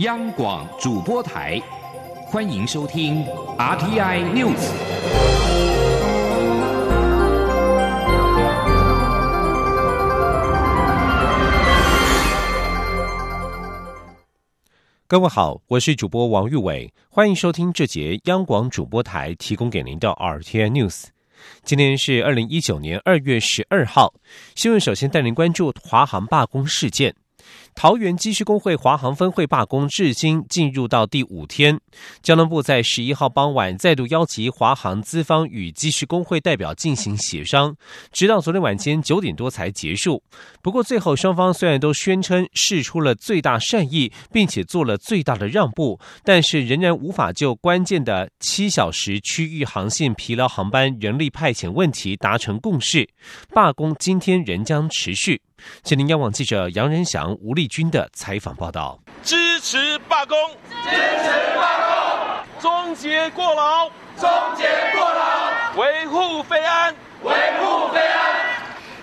央广主播台，欢迎收听 RTI News。各位好，我是主播王玉伟，欢迎收听这节央广主播台提供给您的 RTI News。今天是二零一九年二月十二号，新闻首先带您关注华航罢工事件。桃园机师工会华航分会罢工至今进入到第五天，交通部在十一号傍晚再度邀集华航资方与机师工会代表进行协商，直到昨天晚间九点多才结束。不过最后双方虽然都宣称示出了最大善意，并且做了最大的让步，但是仍然无法就关键的七小时区域航线疲劳航班人力派遣问题达成共识。罢工今天仍将持续。金陵央网记者杨仁祥、吴立军的采访报道：支持罢工，支持罢工，终结过劳，终结过劳，维护非安，维护非。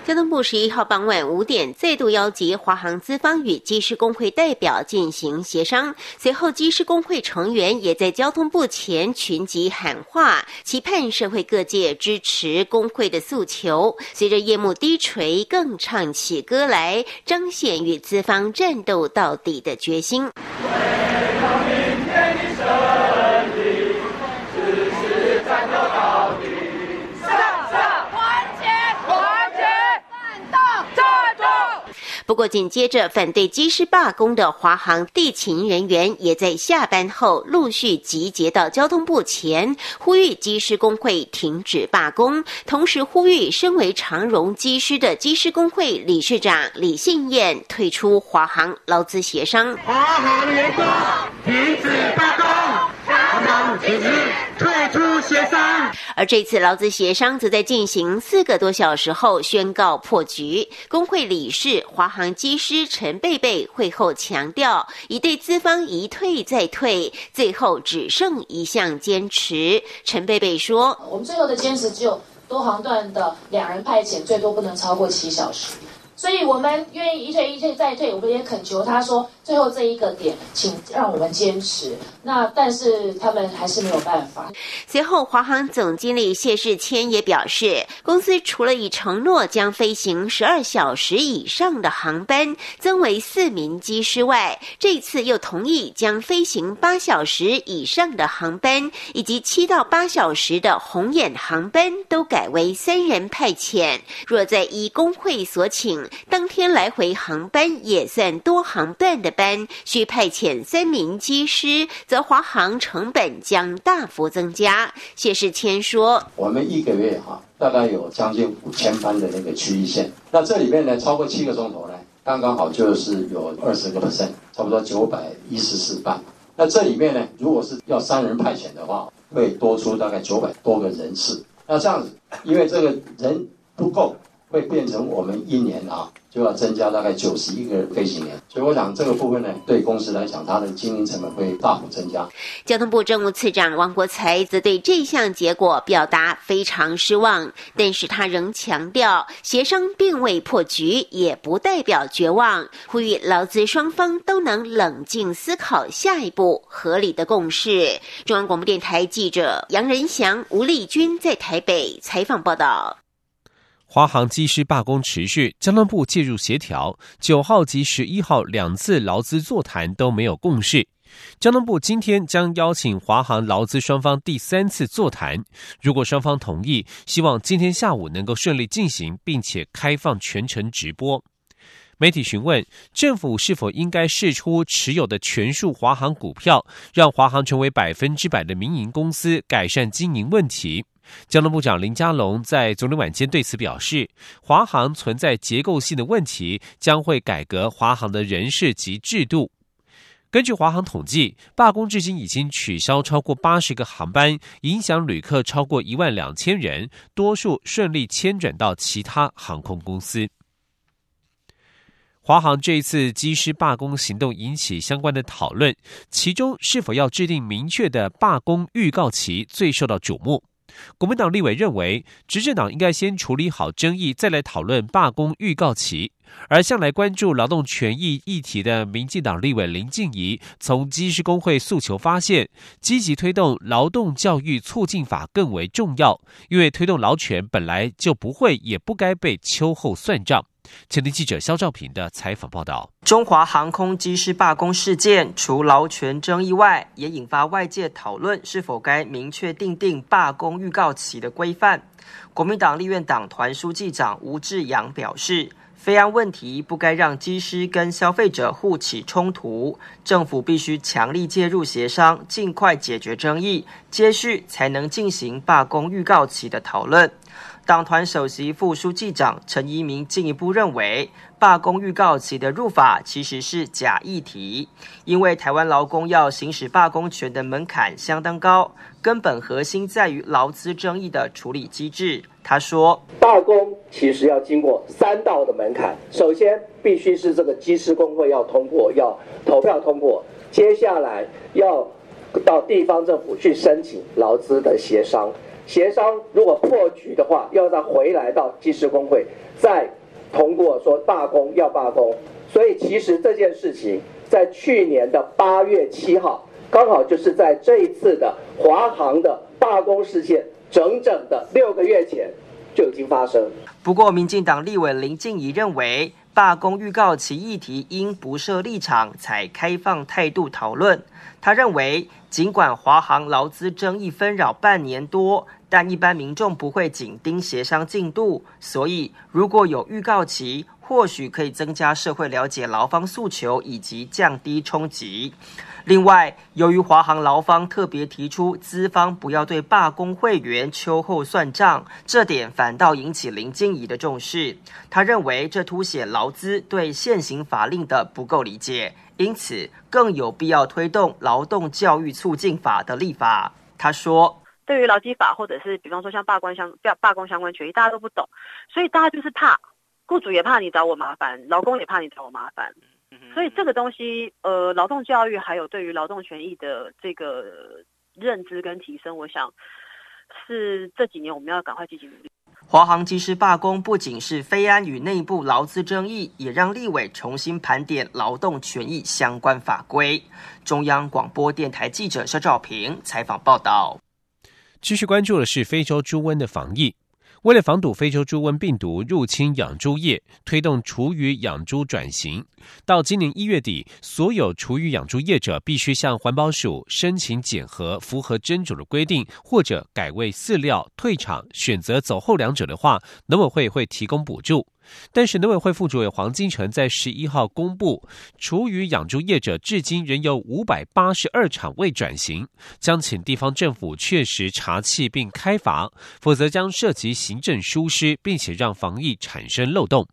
交通部十一号傍晚五点再度邀集华航资方与机师工会代表进行协商，随后机师工会成员也在交通部前群集喊话，期盼社会各界支持工会的诉求。随着夜幕低垂，更唱起歌来，彰显与资方战斗到底的决心。不过，紧接着反对机师罢工的华航地勤人员也在下班后陆续集结到交通部前，呼吁机师工会停止罢工，同时呼吁身为长荣机师的机师工会理事长李信燕退出华航劳资协商。华航员工停止罢工，华航停止退出协商。而这次劳资协商则在进行四个多小时后宣告破局。工会理事华航机师陈贝贝会后强调，已对资方一退再退，最后只剩一项坚持。陈贝贝说：“我们最后的坚持只有多航段的两人派遣，最多不能超过七小时。”所以我们愿意一退一退再退，我们也恳求他说，最后这一个点，请让我们坚持。那但是他们还是没有办法。随后，华航总经理谢世谦也表示，公司除了已承诺将飞行十二小时以上的航班增为四名机师外，这次又同意将飞行八小时以上的航班以及七到八小时的红眼航班都改为三人派遣。若在依工会所请。当天来回航班也算多航段的班，需派遣三名机师，则华航成本将大幅增加。谢世谦说：“我们一个月哈，大概有将近五千班的那个区域线，那这里面呢，超过七个钟头呢，刚刚好就是有二十个 percent，差不多九百一十四班。那这里面呢，如果是要三人派遣的话，会多出大概九百多个人次。那这样子，因为这个人不够。”会变成我们一年啊就要增加大概九十一个飞行员，所以我想这个部分呢，对公司来讲，它的经营成本会大幅增加。交通部政务次长王国才则对这项结果表达非常失望，但是他仍强调，协商并未破局，也不代表绝望，呼吁劳资双方都能冷静思考下一步合理的共识。中央广播电台记者杨仁祥、吴丽君在台北采访报道。华航机师罢工持续，交通部介入协调。九号及十一号两次劳资座谈都没有共识。交通部今天将邀请华航劳资双方第三次座谈，如果双方同意，希望今天下午能够顺利进行，并且开放全程直播。媒体询问政府是否应该释出持有的全数华航股票，让华航成为百分之百的民营公司，改善经营问题。交通部长林佳龙在昨天晚间对此表示，华航存在结构性的问题，将会改革华航的人事及制度。根据华航统计，罢工至今已经取消超过八十个航班，影响旅客超过一万两千人，多数顺利迁转到其他航空公司。华航这一次机师罢工行动引起相关的讨论，其中是否要制定明确的罢工预告期最受到瞩目。国民党立委认为，执政党应该先处理好争议，再来讨论罢工预告期。而向来关注劳动权益议题的民进党立委林静怡，从机师工会诉求发现，积极推动劳动教育促进法更为重要，因为推动劳权本来就不会也不该被秋后算账。前天记者肖兆平的采访报道：中华航空机师罢工事件，除劳权争议外，也引发外界讨论是否该明确定定罢工预告期的规范。国民党立院党团书记长吴志阳表示，非安问题不该让机师跟消费者互起冲突，政府必须强力介入协商，尽快解决争议，接续才能进行罢工预告期的讨论。党团首席副书记长陈一鸣进一步认为，罢工预告期的入法其实是假议题，因为台湾劳工要行使罢工权的门槛相当高，根本核心在于劳资争议的处理机制。他说，罢工其实要经过三道的门槛，首先必须是这个机师工会要通过，要投票通过，接下来要到地方政府去申请劳资的协商。协商如果破局的话，要再回来到技师工会，再通过说罢工要罢工。所以其实这件事情在去年的八月七号，刚好就是在这一次的华航的罢工事件整整的六个月前就已经发生。不过，民进党立委林静怡认为，罢工预告其议题应不设立场，采开放态度讨论。他认为，尽管华航劳资争议纷扰半年多，但一般民众不会紧盯协商进度，所以如果有预告期，或许可以增加社会了解劳方诉求以及降低冲击。另外，由于华航劳方特别提出资方不要对罢工会员秋后算账，这点反倒引起林静怡的重视。他认为这凸显劳资对现行法令的不够理解。因此，更有必要推动劳动教育促进法的立法。他说：“对于劳基法，或者是比方说像罢工相罢罢工相关权益，大家都不懂，所以大家就是怕，雇主也怕你找我麻烦，劳工也怕你找我麻烦。所以这个东西，呃，劳动教育还有对于劳动权益的这个认知跟提升，我想是这几年我们要赶快积极努力。”华航机师罢工不仅是非安与内部劳资争议，也让立委重新盘点劳动权益相关法规。中央广播电台记者肖照平采访报道。继续关注的是非洲猪瘟的防疫。为了防堵非洲猪瘟病毒入侵养猪业，推动厨余养猪转型，到今年一月底，所有厨余养猪业者必须向环保署申请检核符合真主的规定，或者改为饲料退场。选择走后两者的话，农委会会提供补助。但是，农委会副主委黄金城在十一号公布，厨余养猪业者至今仍有五百八十二场未转型，将请地方政府确实查气并开罚，否则将涉及行政疏失，并且让防疫产生漏洞。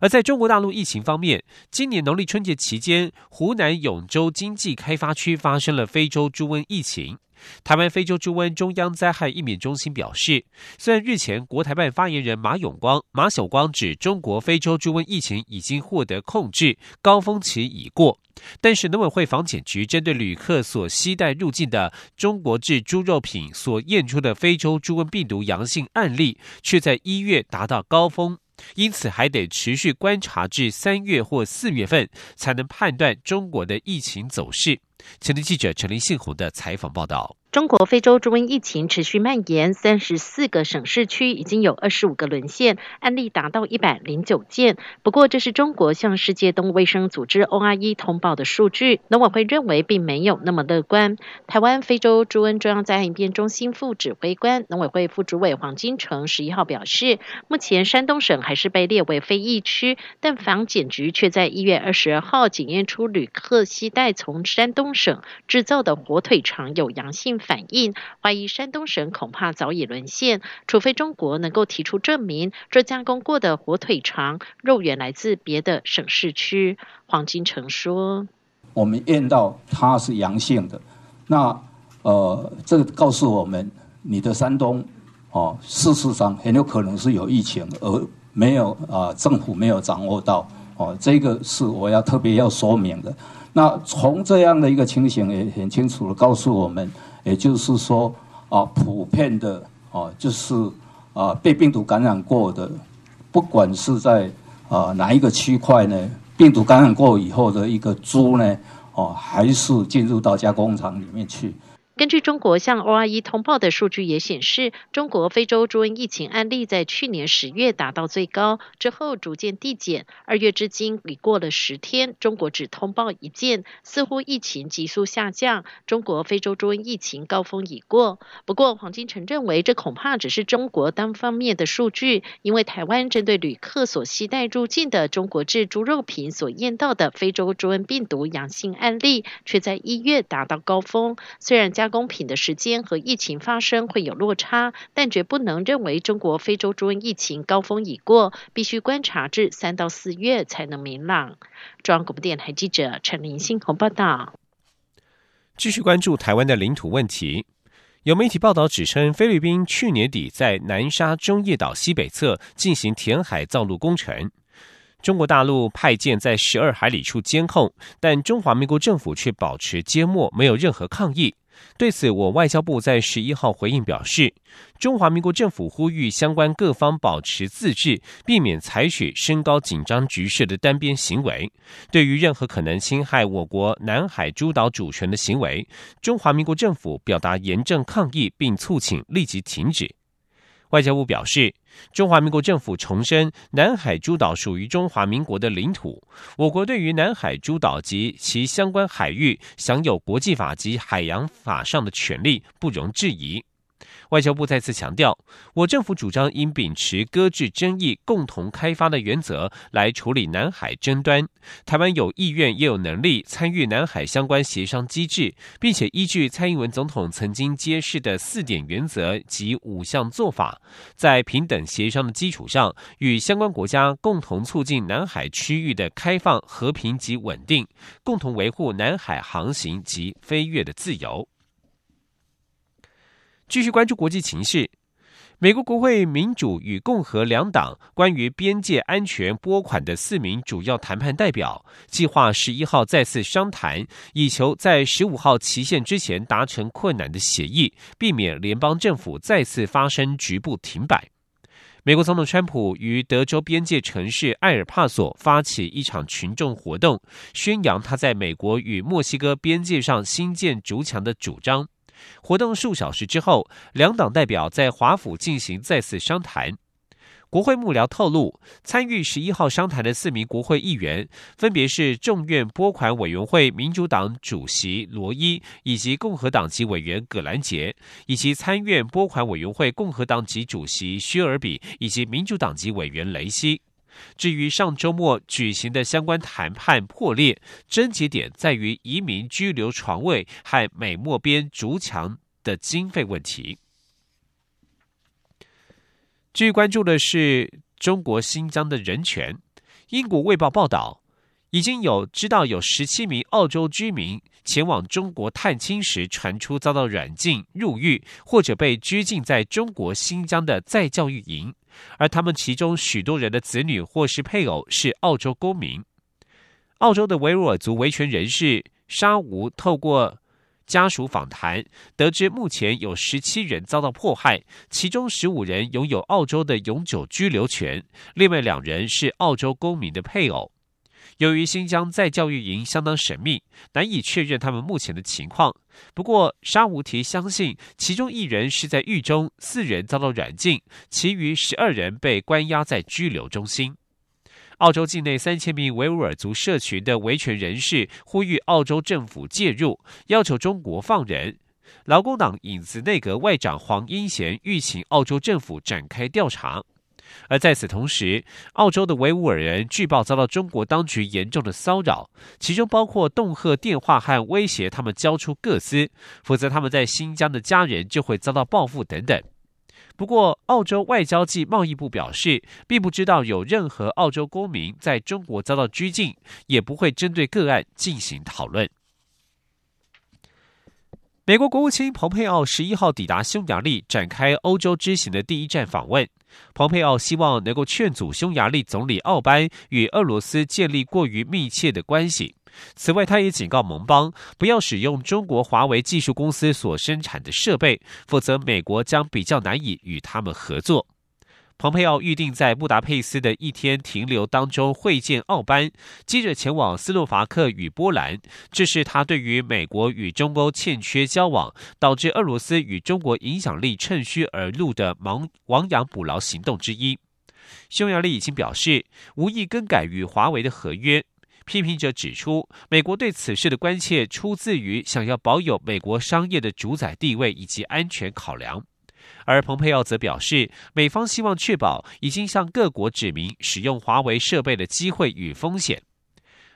而在中国大陆疫情方面，今年农历春节期间，湖南永州经济开发区发生了非洲猪瘟疫情。台湾非洲猪瘟中央灾害疫免中心表示，虽然日前国台办发言人马永光、马晓光指中国非洲猪瘟疫情已经获得控制，高峰期已过，但是农委会防检局针对旅客所携带入境的中国制猪肉品所验出的非洲猪瘟病毒阳性案例，却在一月达到高峰，因此还得持续观察至三月或四月份，才能判断中国的疫情走势。前天记者陈林信宏的采访报道。中国非洲猪瘟疫情持续蔓延，三十四个省市区已经有二十五个沦陷，案例达到一百零九件。不过，这是中国向世界动物卫生组织 OIE 通报的数据，农委会认为并没有那么乐观。台湾非洲猪瘟中央灾害应变中心副指挥官、农委会副主委黄金城十一号表示，目前山东省还是被列为非疫区，但防检局却在一月二十二号检验出旅客携带从山东省制造的火腿肠有阳性。反应怀疑山东省恐怕早已沦陷，除非中国能够提出证明，这加工过的火腿肠肉源来自别的省市区。黄金城说：“我们验到它是阳性的，那呃，这个告诉我们，你的山东哦，事实上很有可能是有疫情，而没有啊，政府没有掌握到哦，这个是我要特别要说明的。那从这样的一个情形也很清楚的告诉我们。”也就是说，啊，普遍的啊，就是啊被病毒感染过的，不管是在啊哪一个区块呢，病毒感染过以后的一个猪呢，哦，还是进入到加工厂里面去。根据中国向 ORE 通报的数据也显示，中国非洲猪瘟疫情案例在去年十月达到最高，之后逐渐递减。二月至今已过了十天，中国只通报一件，似乎疫情急速下降。中国非洲猪瘟疫情高峰已过。不过，黄金城认为，这恐怕只是中国单方面的数据，因为台湾针对旅客所携带入境的中国制猪肉品所验到的非洲猪瘟病毒阳性案例，却在一月达到高峰。虽然加加工品的时间和疫情发生会有落差，但绝不能认为中国非洲猪瘟疫情高峰已过，必须观察至三到四月才能明朗。中央广播电台记者陈林信鸿报道。继续关注台湾的领土问题，有媒体报道指称，菲律宾去年底在南沙中业岛西北侧进行填海造陆工程，中国大陆派舰在十二海里处监控，但中华民国政府却保持缄默，没有任何抗议。对此，我外交部在十一号回应表示，中华民国政府呼吁相关各方保持自治，避免采取升高紧张局势的单边行为。对于任何可能侵害我国南海诸岛主权的行为，中华民国政府表达严正抗议，并促请立即停止。外交部表示，中华民国政府重申，南海诸岛属于中华民国的领土，我国对于南海诸岛及其相关海域享有国际法及海洋法上的权利，不容置疑。外交部再次强调，我政府主张应秉持搁置争议、共同开发的原则来处理南海争端。台湾有意愿也有能力参与南海相关协商机制，并且依据蔡英文总统曾经揭示的四点原则及五项做法，在平等协商的基础上，与相关国家共同促进南海区域的开放、和平及稳定，共同维护南海航行及飞越的自由。继续关注国际情势，美国国会民主与共和两党关于边界安全拨款的四名主要谈判代表，计划十一号再次商谈，以求在十五号期限之前达成困难的协议，避免联邦政府再次发生局部停摆。美国总统川普于德州边界城市埃尔帕索发起一场群众活动，宣扬他在美国与墨西哥边界上新建竹墙的主张。活动数小时之后，两党代表在华府进行再次商谈。国会幕僚透露，参与十一号商谈的四名国会议员，分别是众院拨款委员会民主党主席罗伊，以及共和党籍委员葛兰杰，以及参院拨款委员会共和党籍主席薛尔比，以及民主党籍委员雷西。至于上周末举行的相关谈判破裂，症结点在于移民居留床位和美墨边筑墙的经费问题。据关注的是中国新疆的人权。英国《卫报》报道，已经有知道有十七名澳洲居民前往中国探亲时，传出遭到软禁、入狱或者被拘禁在中国新疆的再教育营。而他们其中许多人的子女或是配偶是澳洲公民。澳洲的维吾尔族维权人士沙吴透过家属访谈，得知目前有十七人遭到迫害，其中十五人拥有澳洲的永久居留权，另外两人是澳洲公民的配偶。由于新疆在教育营相当神秘，难以确认他们目前的情况。不过，沙无提相信，其中一人是在狱中，四人遭到软禁，其余十二人被关押在拘留中心。澳洲境内三千名维吾尔族社群的维权人士呼吁澳洲政府介入，要求中国放人。劳工党影子内阁外长黄英贤欲请澳洲政府展开调查。而在此同时，澳洲的维吾尔人据报遭到中国当局严重的骚扰，其中包括恫吓电话和威胁他们交出各资，否则他们在新疆的家人就会遭到报复等等。不过，澳洲外交暨贸易部表示，并不知道有任何澳洲公民在中国遭到拘禁，也不会针对个案进行讨论。美国国务卿蓬佩奥十一号抵达匈牙利，展开欧洲之行的第一站访问。蓬佩奥希望能够劝阻匈牙利总理奥班与俄罗斯建立过于密切的关系，此外，他也警告盟邦不要使用中国华为技术公司所生产的设备，否则美国将比较难以与他们合作。蓬佩奥预定在布达佩斯的一天停留当中会见奥班，接着前往斯洛伐克与波兰。这是他对于美国与中欧欠缺交往，导致俄罗斯与中国影响力趁虚而入的亡亡羊补牢行动之一。匈牙利已经表示无意更改与华为的合约。批评者指出，美国对此事的关切出自于想要保有美国商业的主宰地位以及安全考量。而蓬佩奥则表示，美方希望确保已经向各国指明使用华为设备的机会与风险。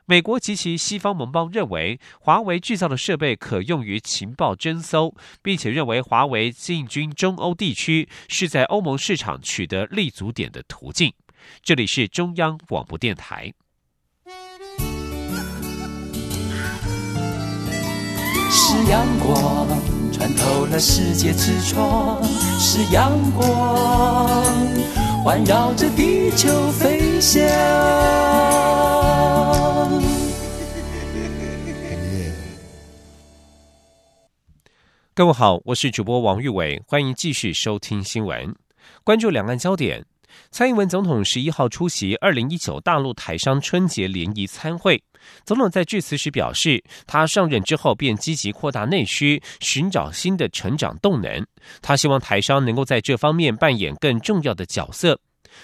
美国及其西方盟邦认为，华为制造的设备可用于情报侦搜，并且认为华为进军中欧地区是在欧盟市场取得立足点的途径。这里是中央广播电台。是阳光。穿透了世界之窗是阳光，环绕着地球飞翔。各位好，我是主播王玉伟，欢迎继续收听新闻，关注两岸焦点。蔡英文总统十一号出席二零一九大陆台商春节联谊参会。总统在致辞时表示，他上任之后便积极扩大内需，寻找新的成长动能。他希望台商能够在这方面扮演更重要的角色。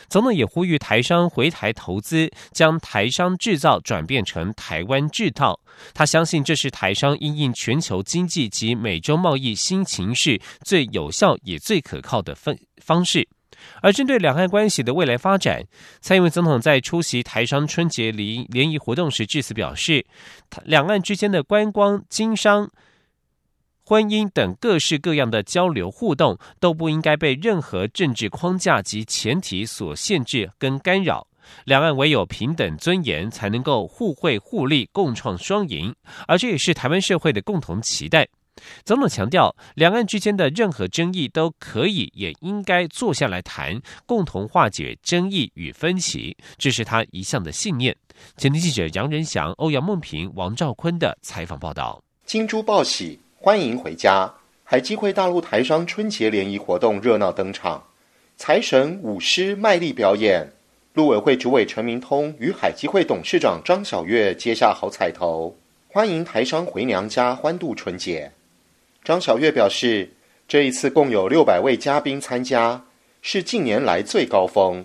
总统也呼吁台商回台投资，将台商制造转变成台湾制造。他相信这是台商应应全球经济及美洲贸易新形势最有效也最可靠的方方式。而针对两岸关系的未来发展，蔡英文总统在出席台商春节联联谊活动时致辞表示，两岸之间的观光、经商、婚姻等各式各样的交流互动，都不应该被任何政治框架及前提所限制跟干扰。两岸唯有平等尊严，才能够互惠互利，共创双赢。而这也是台湾社会的共同期待。总统强调，两岸之间的任何争议都可以也应该坐下来谈，共同化解争议与分歧，这是他一向的信念。前天记者杨仁祥、欧阳梦平、王兆坤的采访报道。金珠报喜，欢迎回家！海基会大陆台商春节联谊活动热闹登场，财神舞狮卖力表演，陆委会主委陈明通与海基会董事长张晓月接下好彩头，欢迎台商回娘家欢度春节。张小月表示，这一次共有六百位嘉宾参加，是近年来最高峰。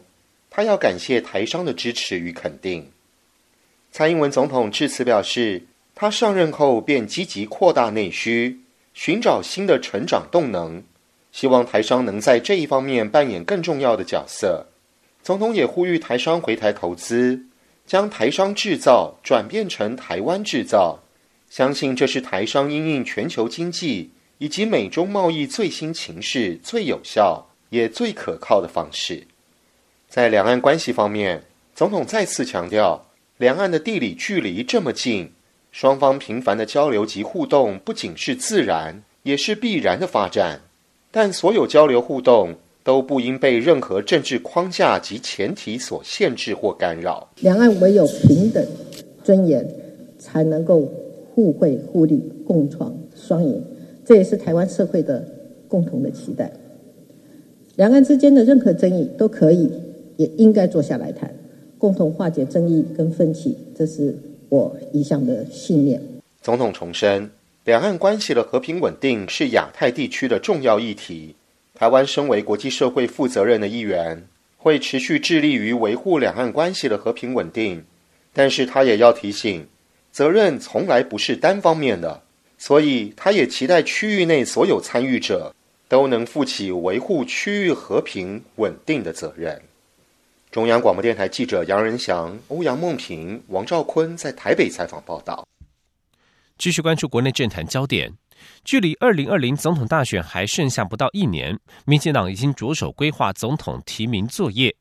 他要感谢台商的支持与肯定。蔡英文总统致辞表示，他上任后便积极扩大内需，寻找新的成长动能，希望台商能在这一方面扮演更重要的角色。总统也呼吁台商回台投资，将台商制造转变成台湾制造。相信这是台商因应全球经济以及美中贸易最新情势最有效也最可靠的方式。在两岸关系方面，总统再次强调，两岸的地理距离这么近，双方频繁的交流及互动不仅是自然，也是必然的发展。但所有交流互动都不应被任何政治框架及前提所限制或干扰。两岸唯有平等尊严，才能够。互惠互利，共创双赢，这也是台湾社会的共同的期待。两岸之间的任何争议都可以，也应该坐下来谈，共同化解争议跟分歧，这是我一向的信念。总统重申，两岸关系的和平稳定是亚太地区的重要议题。台湾身为国际社会负责任的一员，会持续致力于维护两岸关系的和平稳定。但是他也要提醒。责任从来不是单方面的，所以他也期待区域内所有参与者都能负起维护区域和平稳定的责任。中央广播电台记者杨仁祥、欧阳梦平、王兆坤在台北采访报道。继续关注国内政坛焦点，距离二零二零总统大选还剩下不到一年，民进党已经着手规划总统提名作业。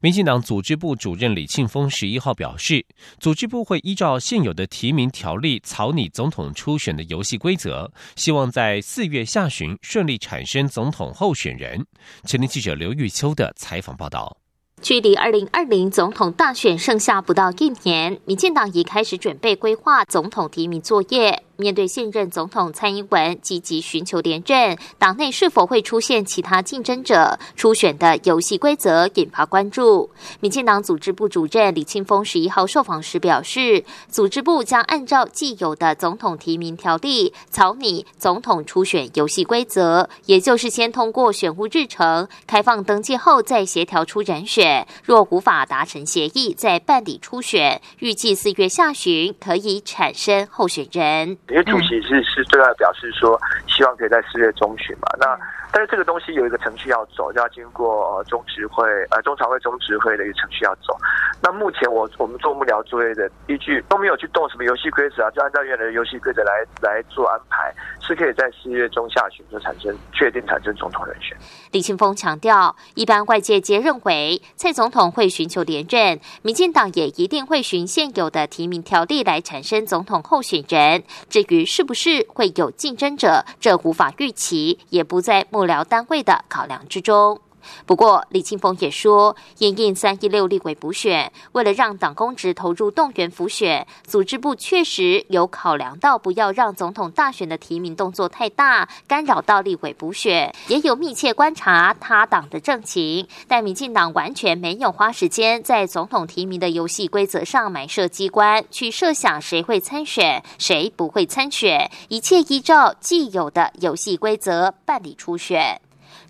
民进党组织部主任李庆峰十一号表示，组织部会依照现有的提名条例草拟总统初选的游戏规则，希望在四月下旬顺利产生总统候选人。前天记者刘玉秋的采访报道。距离二零二零总统大选剩下不到一年，民进党已开始准备规划总统提名作业。面对现任总统蔡英文积极寻求连任，党内是否会出现其他竞争者？初选的游戏规则引发关注。民进党组织部主任李庆峰十一号受访时表示，组织部将按照既有的总统提名条例草拟总统初选游戏规则，也就是先通过选务日程，开放登记后再协调出人选。若无法达成协议，再办理初选。预计四月下旬可以产生候选人。因为主席是是对外表示说，希望可以在四月中旬嘛。那但是这个东西有一个程序要走，就要经过中执会呃中常会中执会的一个程序要走。那目前我我们做幕僚作业的依据都没有去动什么游戏规则啊，就按照原来的游戏规则来来做安排，是可以在四月中下旬就产生确定产生总统人选。李庆峰强调，一般外界皆认为蔡总统会寻求连任，民进党也一定会循现有的提名条例来产生总统候选人。至于是不是会有竞争者，这无法预期，也不在幕僚单位的考量之中。不过，李庆峰也说，因应三一六立委补选，为了让党公职投入动员辅选，组织部确实有考量到不要让总统大选的提名动作太大，干扰到立委补选，也有密切观察他党的政情。但民进党完全没有花时间在总统提名的游戏规则上埋设机关，去设想谁会参选，谁不会参选，一切依照既有的游戏规则办理初选。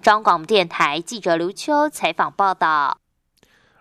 中广电台记者刘秋采访报道。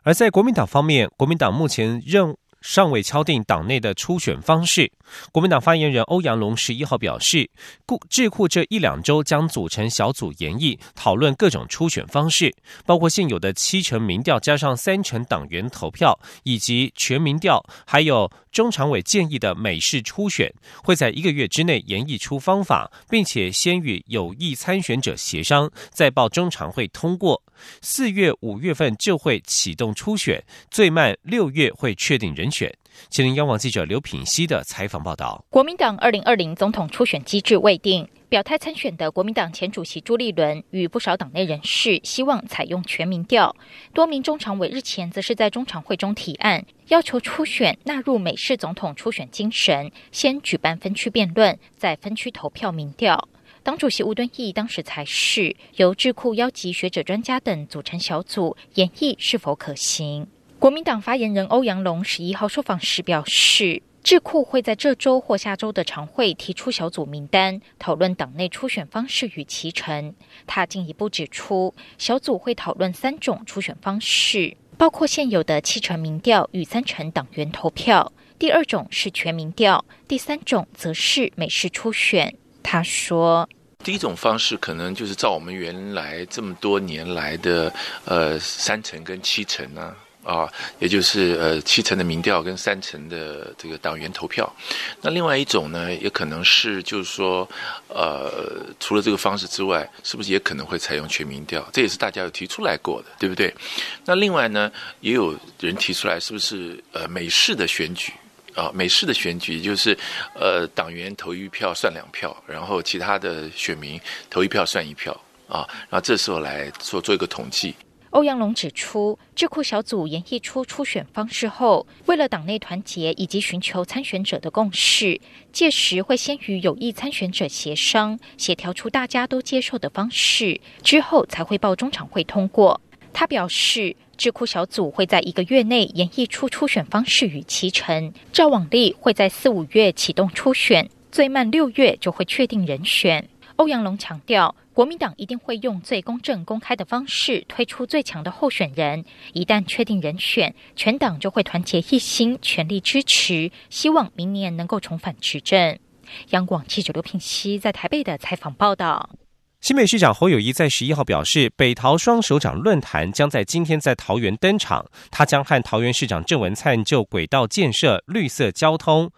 而在国民党方面，国民党目前任尚未敲定党内的初选方式。国民党发言人欧阳龙十一号表示，故智库这一两周将组成小组研议，讨论各种初选方式，包括现有的七成民调加上三成党员投票，以及全民调，还有中常委建议的美式初选，会在一个月之内研议出方法，并且先与有意参选者协商，再报中常会通过。四月、五月份就会启动初选，最慢六月会确定人选。吉林央网记者刘品熙的采访报道：国民党二零二零总统初选机制未定，表态参选的国民党前主席朱立伦与不少党内人士希望采用全民调。多名中常委日前则是在中常会中提案，要求初选纳入美式总统初选精神，先举办分区辩论，再分区投票民调。党主席吴敦义当时才是由智库邀集学者专家等组成小组，研议是否可行。国民党发言人欧阳龙十一号受访时表示，智库会在这周或下周的常会提出小组名单，讨论党内初选方式与其成。他进一步指出，小组会讨论三种初选方式，包括现有的七成民调与三成党员投票；第二种是全民调；第三种则是美式初选。他说：“第一种方式可能就是照我们原来这么多年来的呃三成跟七成呢。”啊，也就是呃七成的民调跟三成的这个党员投票，那另外一种呢，也可能是就是说，呃，除了这个方式之外，是不是也可能会采用全民调？这也是大家有提出来过的，对不对？那另外呢，也有人提出来，是不是呃美式的选举啊？美式的选举就是呃党员投一票算两票，然后其他的选民投一票算一票啊，然后这时候来做做一个统计。欧阳龙指出，智库小组研议出初选方式后，为了党内团结以及寻求参选者的共识，届时会先与有意参选者协商，协调出大家都接受的方式，之后才会报中常会通过。他表示，智库小组会在一个月内演绎出初选方式与其程，照往利会在四五月启动初选，最慢六月就会确定人选。欧阳龙强调。国民党一定会用最公正、公开的方式推出最强的候选人。一旦确定人选，全党就会团结一心，全力支持，希望明年能够重返执政。央广记者刘品熙在台北的采访报道。新北市长侯友谊在十一号表示，北桃双首长论坛将在今天在桃园登场，他将和桃园市长郑文灿就轨道建设、绿色交通。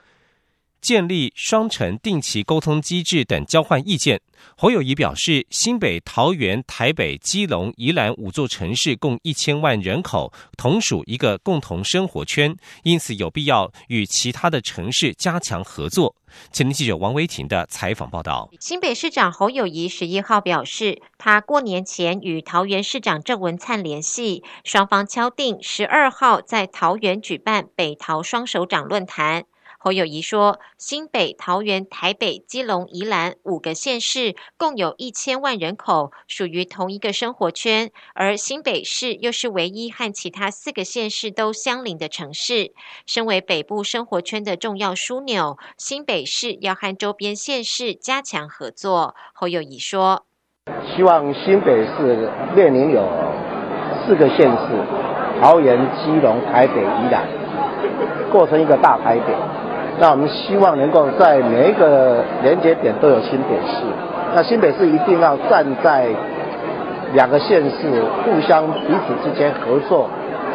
建立双城定期沟通机制等交换意见。侯友谊表示，新北、桃园、台北、基隆、宜兰五座城市共一千万人口，同属一个共同生活圈，因此有必要与其他的城市加强合作。前天记者王维婷的采访报道。新北市长侯友谊十一号表示，他过年前与桃园市长郑文灿联系，双方敲定十二号在桃园举办北桃双首长论坛。侯友谊说，新北、桃园、台北、基隆、宜兰五个县市共有一千万人口，属于同一个生活圈，而新北市又是唯一和其他四个县市都相邻的城市。身为北部生活圈的重要枢纽，新北市要和周边县市加强合作。侯友谊说：“希望新北市面临有四个县市，桃园、基隆、台北、宜兰，构成一个大台北。”那我们希望能够在每一个连接点都有新北市，那新北市一定要站在两个县市互相彼此之间合作，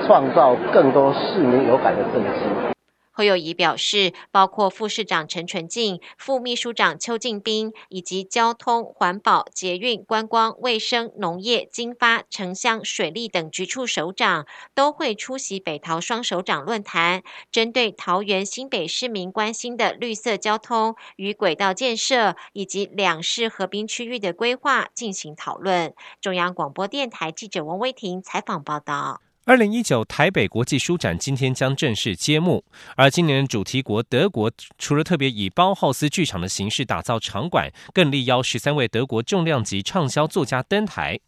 创造更多市民有感的政绩。侯友谊表示，包括副市长陈纯进、副秘书长邱进斌，以及交通、环保、捷运、观光、卫生、农业、经发、城乡、水利等局处首长，都会出席北桃双首长论坛，针对桃园新北市民关心的绿色交通与轨道建设，以及两市合并区域的规划进行讨论。中央广播电台记者王威婷采访报道。二零一九台北国际书展今天将正式揭幕，而今年主题国德国除了特别以包浩斯剧场的形式打造场馆，更力邀十三位德国重量级畅销作家登台。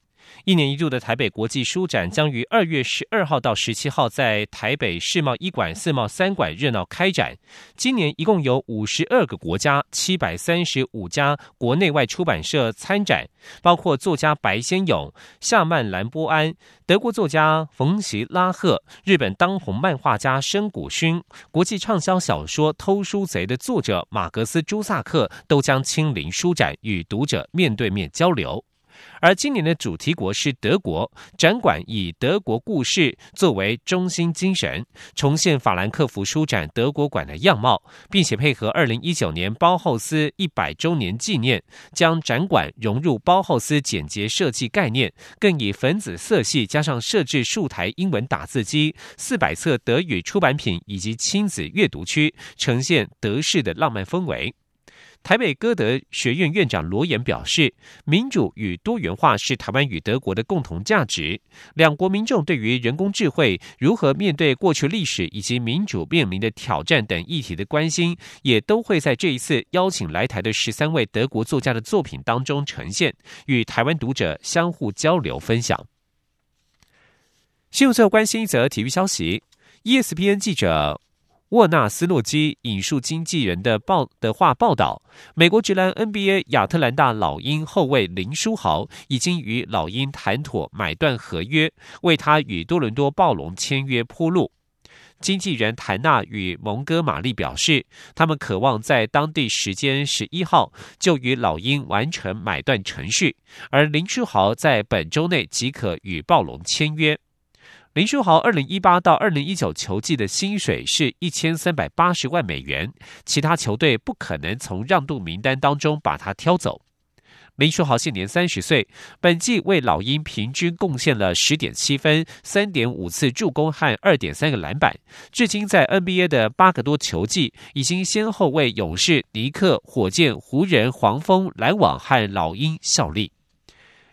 一年一度的台北国际书展将于二月十二号到十七号在台北世贸一馆、世贸三馆热闹开展。今年一共有五十二个国家、七百三十五家国内外出版社参展，包括作家白先勇、夏曼兰波安、德国作家冯席拉赫、日本当红漫画家深谷勋、国际畅销小说《偷书贼》的作者马格斯朱萨克都将亲临书展，与读者面对面交流。而今年的主题国是德国，展馆以德国故事作为中心精神，重现法兰克福书展德国馆的样貌，并且配合二零一九年包豪斯一百周年纪念，将展馆融入包豪斯简洁设计概念，更以粉紫色系加上设置数台英文打字机、四百册德语出版品以及亲子阅读区，呈现德式的浪漫氛围。台北歌德学院院长罗岩表示，民主与多元化是台湾与德国的共同价值。两国民众对于人工智慧如何面对过去历史以及民主面临的挑战等议题的关心，也都会在这一次邀请来台的十三位德国作家的作品当中呈现，与台湾读者相互交流分享。新闻最后关心一则体育消息：ESPN 记者。沃纳斯洛基引述经纪人的报的话报道，美国职篮 NBA 亚特兰大老鹰后卫林书豪已经与老鹰谈妥买断合约，为他与多伦多暴龙签约铺路。经纪人谭纳与蒙哥马利表示，他们渴望在当地时间十一号就与老鹰完成买断程序，而林书豪在本周内即可与暴龙签约。林书豪二零一八到二零一九球季的薪水是一千三百八十万美元，其他球队不可能从让渡名单当中把他挑走。林书豪现年三十岁，本季为老鹰平均贡献了十点七分、三点五次助攻和二点三个篮板。至今在 NBA 的八个多球季，已经先后为勇士、尼克、火箭、湖人、黄蜂、篮网和老鹰效力。